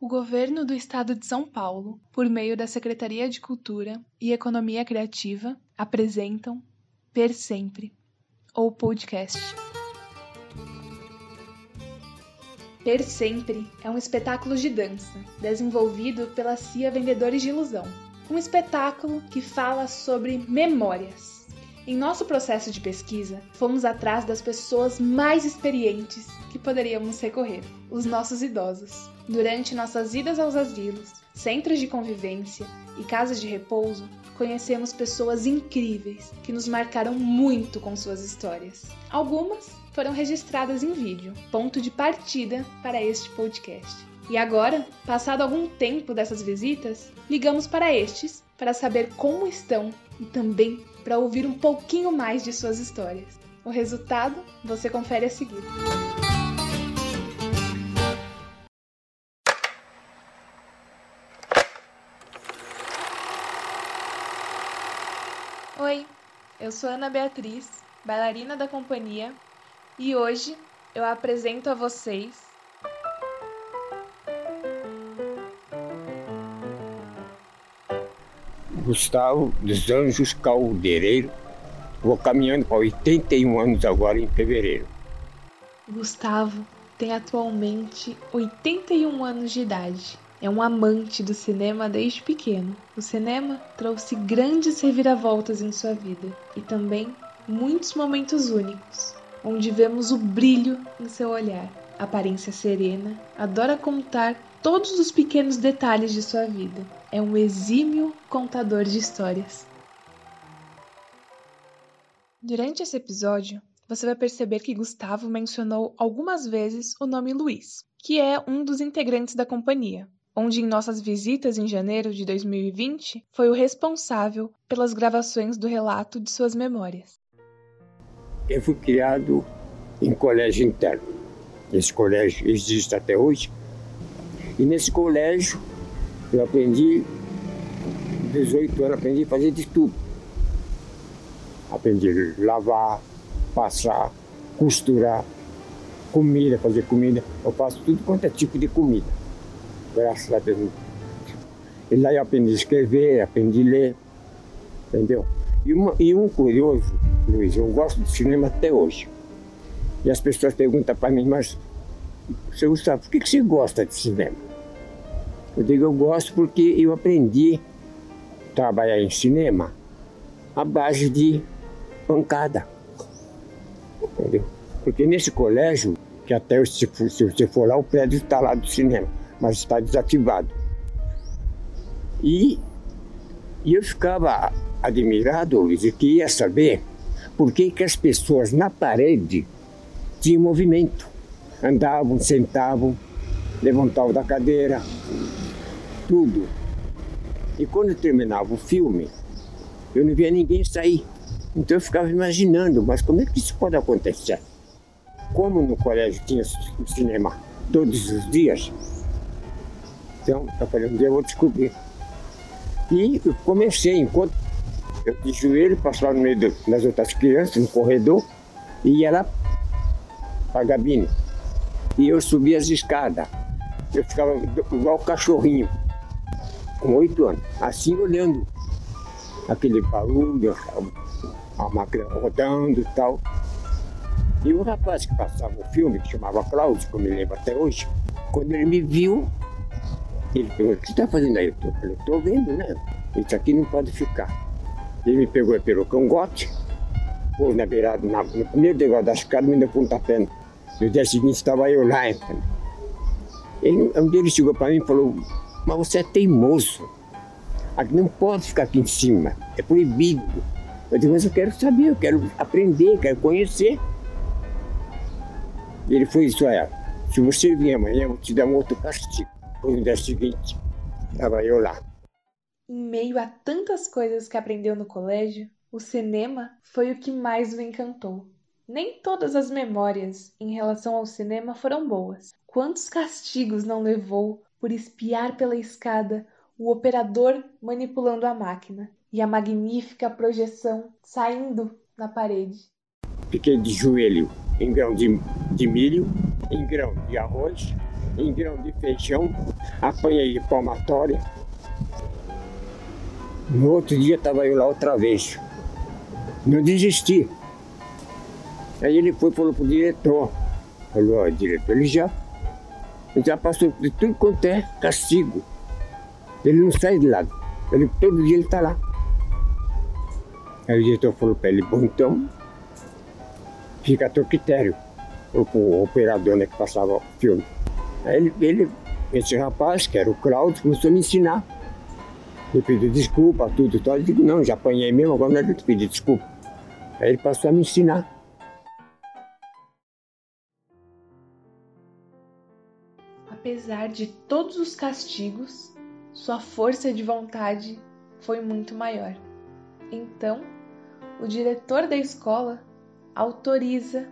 O governo do estado de São Paulo, por meio da Secretaria de Cultura e Economia Criativa, apresentam Per Sempre, ou podcast. Per Sempre é um espetáculo de dança desenvolvido pela CIA Vendedores de Ilusão. Um espetáculo que fala sobre memórias em nosso processo de pesquisa, fomos atrás das pessoas mais experientes que poderíamos recorrer, os nossos idosos. Durante nossas idas aos asilos, centros de convivência e casas de repouso, conhecemos pessoas incríveis que nos marcaram muito com suas histórias. Algumas foram registradas em vídeo, ponto de partida para este podcast. E agora, passado algum tempo dessas visitas, ligamos para estes para saber como estão e também para ouvir um pouquinho mais de suas histórias. O resultado você confere a seguir. Oi, eu sou Ana Beatriz, bailarina da companhia, e hoje eu apresento a vocês Gustavo dos Anjos Caldeireiro. Vou caminhando para 81 anos agora em fevereiro. Gustavo tem atualmente 81 anos de idade. É um amante do cinema desde pequeno. O cinema trouxe grandes reviravoltas em sua vida e também muitos momentos únicos, onde vemos o brilho em seu olhar. Aparência serena, adora contar todos os pequenos detalhes de sua vida é um exímio contador de histórias. Durante esse episódio, você vai perceber que Gustavo mencionou algumas vezes o nome Luiz, que é um dos integrantes da companhia, onde em nossas visitas em janeiro de 2020 foi o responsável pelas gravações do relato de suas memórias. Eu fui criado em colégio interno. Esse colégio existe até hoje. E nesse colégio eu aprendi, 18 anos, aprendi a fazer de tudo. Aprendi a lavar, passar, costurar, comida, fazer comida. Eu faço tudo quanto é tipo de comida. Graças a Deus. E lá eu aprendi a escrever, aprendi a ler, entendeu? E, uma, e um curioso, Luiz, eu gosto de cinema até hoje. E as pessoas perguntam para mim, mas, seu Gustavo, por que, que você gosta de cinema? Eu digo, eu gosto porque eu aprendi a trabalhar em cinema à base de pancada. Entendeu? Porque nesse colégio, que até se você for lá, o prédio está lá do cinema, mas está desativado. E, e eu ficava admirado, Luiz, e queria saber por que, que as pessoas na parede tinham movimento. Andavam, sentavam, levantavam da cadeira, tudo. E quando terminava o filme, eu não via ninguém sair. Então eu ficava imaginando, mas como é que isso pode acontecer? Como no colégio tinha cinema todos os dias, então eu falei, um dia eu vou descobrir. E eu comecei, enquanto eu de joelho, passava no meio das outras crianças, no corredor, e ia lá para a gabine. E eu subia as escadas. Eu ficava igual o cachorrinho com oito anos, assim olhando aquele barulho, a máquina rodando e tal. E o rapaz que passava o filme, que chamava Cláudio, que eu me lembro até hoje, quando ele me viu, ele perguntou, o que está fazendo aí? Eu falei, estou vendo, né? Isso aqui não pode ficar. Ele me pegou pelo cangote, pôs na beirada, na, no primeiro degrau da escada, me deu pontapé. No dia seguinte estava eu lá. Então. Ele, um dia ele chegou para mim e falou, mas você é teimoso. Aqui não pode ficar aqui em cima, é proibido. Eu digo, mas eu quero saber, eu quero aprender, quero conhecer. Ele foi isso, é, se você vir amanhã, eu vou te dar um outro castigo. No dia seguinte, estava eu lá. Em meio a tantas coisas que aprendeu no colégio, o cinema foi o que mais o encantou. Nem todas as memórias em relação ao cinema foram boas. Quantos castigos não levou por espiar pela escada o operador manipulando a máquina e a magnífica projeção saindo na parede. Fiquei de joelho em grão de, de milho, em grão de arroz, em grão de feijão, apanhei de palmatória. No outro dia estava eu lá outra vez. Não desisti. Aí ele foi falou pro diretor. Falou, ó, diretor, ele já, já passou de tudo quanto é castigo. Ele não sai de lá. Ele, todo dia ele está lá. Aí o diretor falou para ele, bom então, fica a teu critério. O, operador né, que passava o filme. Aí ele, ele, esse rapaz, que era o Claudio, começou a me ensinar. Ele pediu desculpa, tudo e tal. Eu digo, não, já apanhei mesmo, agora não é te pedir desculpa. Aí ele passou a me ensinar. Apesar de todos os castigos, sua força de vontade foi muito maior. Então, o diretor da escola autoriza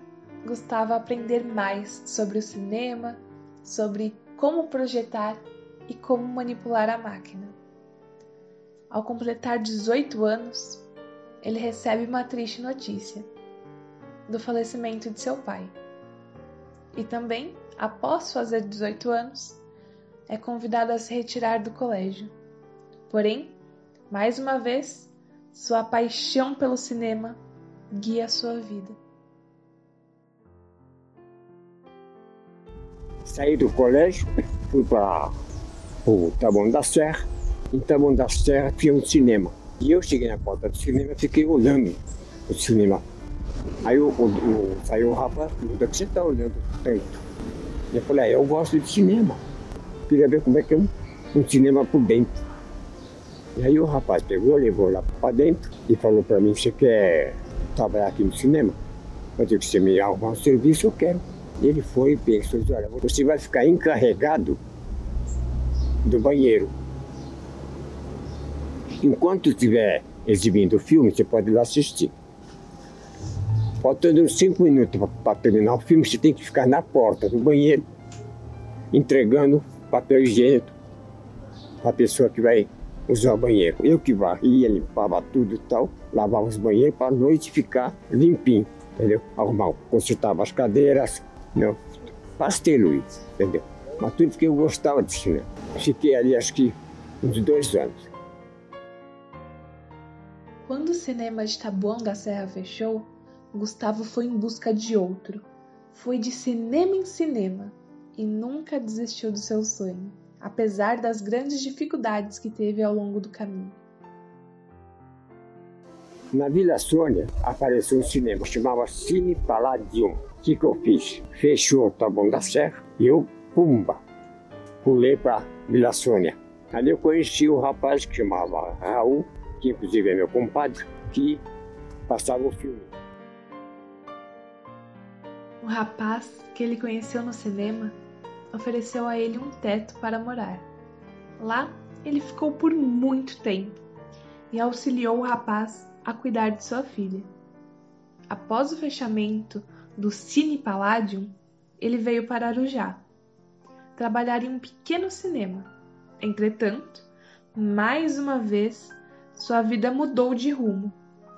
Gustavo a aprender mais sobre o cinema, sobre como projetar e como manipular a máquina. Ao completar 18 anos, ele recebe uma triste notícia do falecimento de seu pai. E também, após fazer 18 anos, é convidado a se retirar do colégio. Porém, mais uma vez, sua paixão pelo cinema guia a sua vida. Saí do colégio, fui para o Taboão da Serra. Em Taboão da Serra tinha um cinema. E eu cheguei na porta do cinema e fiquei olhando o cinema. Aí o, o, o, saiu o rapaz, perguntou, que você está olhando tanto? E eu falei, ah, eu gosto de cinema. Queria ver como é que é um, um cinema por dentro. E aí o rapaz pegou, levou lá para dentro e falou para mim, você quer trabalhar aqui no cinema? Eu disse, você me arrumar um serviço, eu quero. Ele foi e pensou, olha, você vai ficar encarregado do banheiro. Enquanto estiver exibindo o filme, você pode ir lá assistir. Faltando cinco minutos para terminar o filme, você tem que ficar na porta do banheiro, entregando papel higiênico para a pessoa que vai usar o banheiro. Eu que varria, limpava tudo e tal, lavava os banheiros para a noite ficar limpinho, entendeu? Arrumava, consertava as cadeiras, não, pastelo isso, entendeu? Mas tudo porque eu gostava de cinema. Fiquei ali acho que uns dois anos. Quando o cinema de Taboão da Serra fechou, Gustavo foi em busca de outro. Foi de cinema em cinema e nunca desistiu do seu sonho, apesar das grandes dificuldades que teve ao longo do caminho. Na Vila Sônia apareceu um cinema, chamava Cine Palladium. O que, que eu fiz? Fechou o Taboão da Serra e eu, pumba, pulei para Vila Sônia. Ali eu conheci o rapaz que chamava Raul, que inclusive é meu compadre, que passava o filme. O rapaz que ele conheceu no cinema ofereceu a ele um teto para morar. Lá ele ficou por muito tempo e auxiliou o rapaz a cuidar de sua filha. Após o fechamento do Cine Palladium, ele veio para Arujá, trabalhar em um pequeno cinema. Entretanto, mais uma vez, sua vida mudou de rumo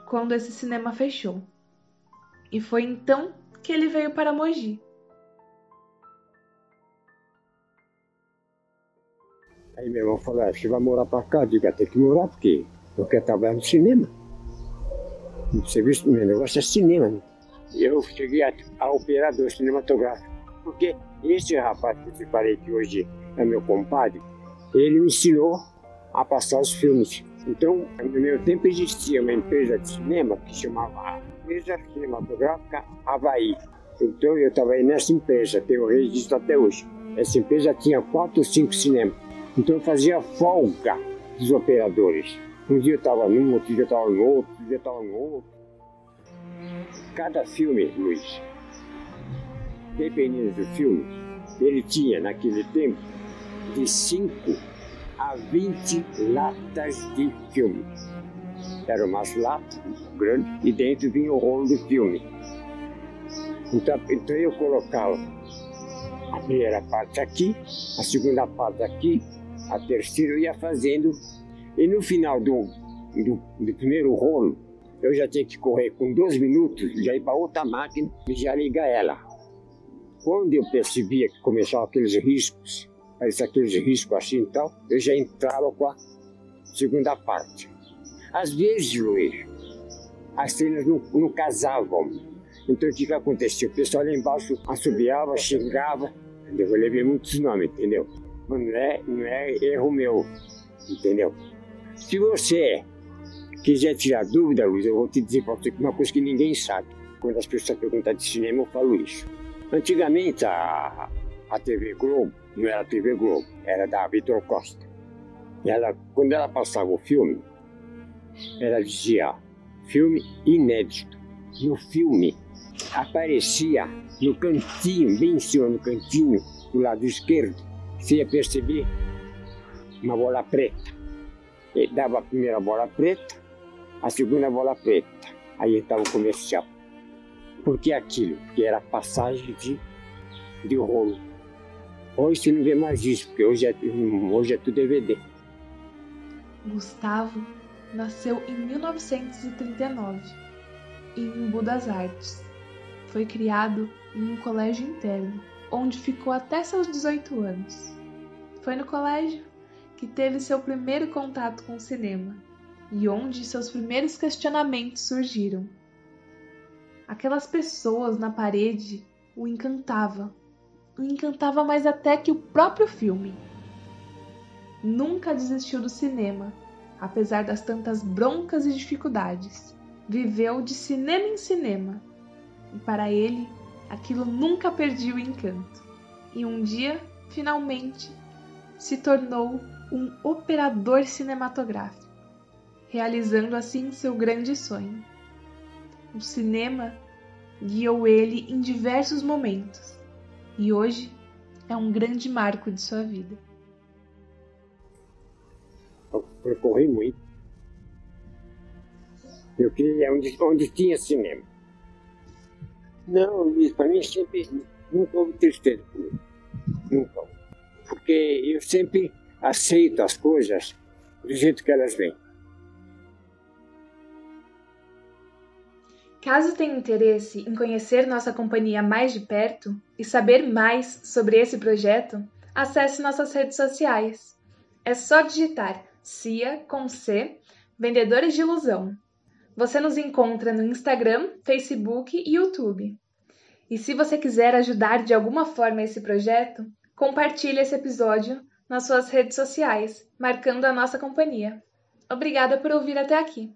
quando esse cinema fechou. E foi então que ele veio para Mogi. Aí meu irmão falou, ah, você vai morar para cá? Eu digo, tem que morar porque eu quero trabalhar no cinema. O serviço, meu negócio é cinema. Né? Eu cheguei a, a operador cinematográfico, porque esse rapaz que eu te falei que hoje é meu compadre, ele me ensinou a passar os filmes. Então, no meu tempo existia uma empresa de cinema que chamava Empresa Cinematográfica Havaí. Então eu estava nessa empresa, tenho registro até hoje. Essa empresa tinha quatro ou cinco cinemas. Então eu fazia folga dos operadores. Um dia eu estava num, outro dia eu estava no outro, outro dia eu estava no outro. Cada filme, Luiz, dependendo do filme, ele tinha naquele tempo de 5 a 20 latas de filme. Eram umas latas grandes e dentro vinha o rolo de filme. Então, então eu colocava a primeira parte aqui, a segunda parte aqui, a terceira eu ia fazendo. E no final do, do, do primeiro rolo, eu já tinha que correr com dois minutos, já ir para outra máquina e já ligar ela. Quando eu percebia que começavam aqueles riscos, aqueles riscos assim e tal, eu já entrava com a segunda parte. Às vezes, Luiz, as cenas não, não casavam. Então o que, que acontecia? O pessoal lá embaixo assobiava, xingava, entendeu? eu levei muitos nomes, entendeu? Mas não é, não é erro meu, entendeu? Se você quiser tirar dúvida, Luiz, eu vou te dizer para você uma coisa que ninguém sabe. Quando as pessoas perguntam de cinema, eu falo isso. Antigamente, a, a TV Globo, não era TV Globo, era da Vitor Costa. Ela, quando ela passava o filme, ela dizia, filme inédito. No filme, aparecia no cantinho, bem em cima no cantinho, do lado esquerdo, você ia perceber uma bola preta. Ele dava a primeira bola preta, a segunda bola preta. Aí estava o comercial. Por que aquilo? Porque era passagem de, de rolo. Hoje você não vê mais isso, porque hoje é, hoje é tudo DVD. Gustavo nasceu em 1939, em Embu das Artes. Foi criado em um colégio interno, onde ficou até seus 18 anos. Foi no colégio que teve seu primeiro contato com o cinema e onde seus primeiros questionamentos surgiram. Aquelas pessoas na parede o encantava, o encantava mais até que o próprio filme. Nunca desistiu do cinema, apesar das tantas broncas e dificuldades. Viveu de cinema em cinema, e para ele aquilo nunca perdia o encanto. E um dia, finalmente, se tornou um operador cinematográfico realizando assim seu grande sonho. O cinema guiou ele em diversos momentos e hoje é um grande marco de sua vida. Percorri muito. Eu queria onde, onde tinha cinema. Não, Luiz, para mim sempre nunca houve tristeza comigo. Nunca. Porque eu sempre aceito as coisas do jeito que elas vêm. Caso tenha interesse em conhecer nossa companhia mais de perto e saber mais sobre esse projeto, acesse nossas redes sociais. É só digitar CIA com C, Vendedores de Ilusão. Você nos encontra no Instagram, Facebook e YouTube. E se você quiser ajudar de alguma forma esse projeto, compartilhe esse episódio nas suas redes sociais, marcando a nossa companhia. Obrigada por ouvir até aqui.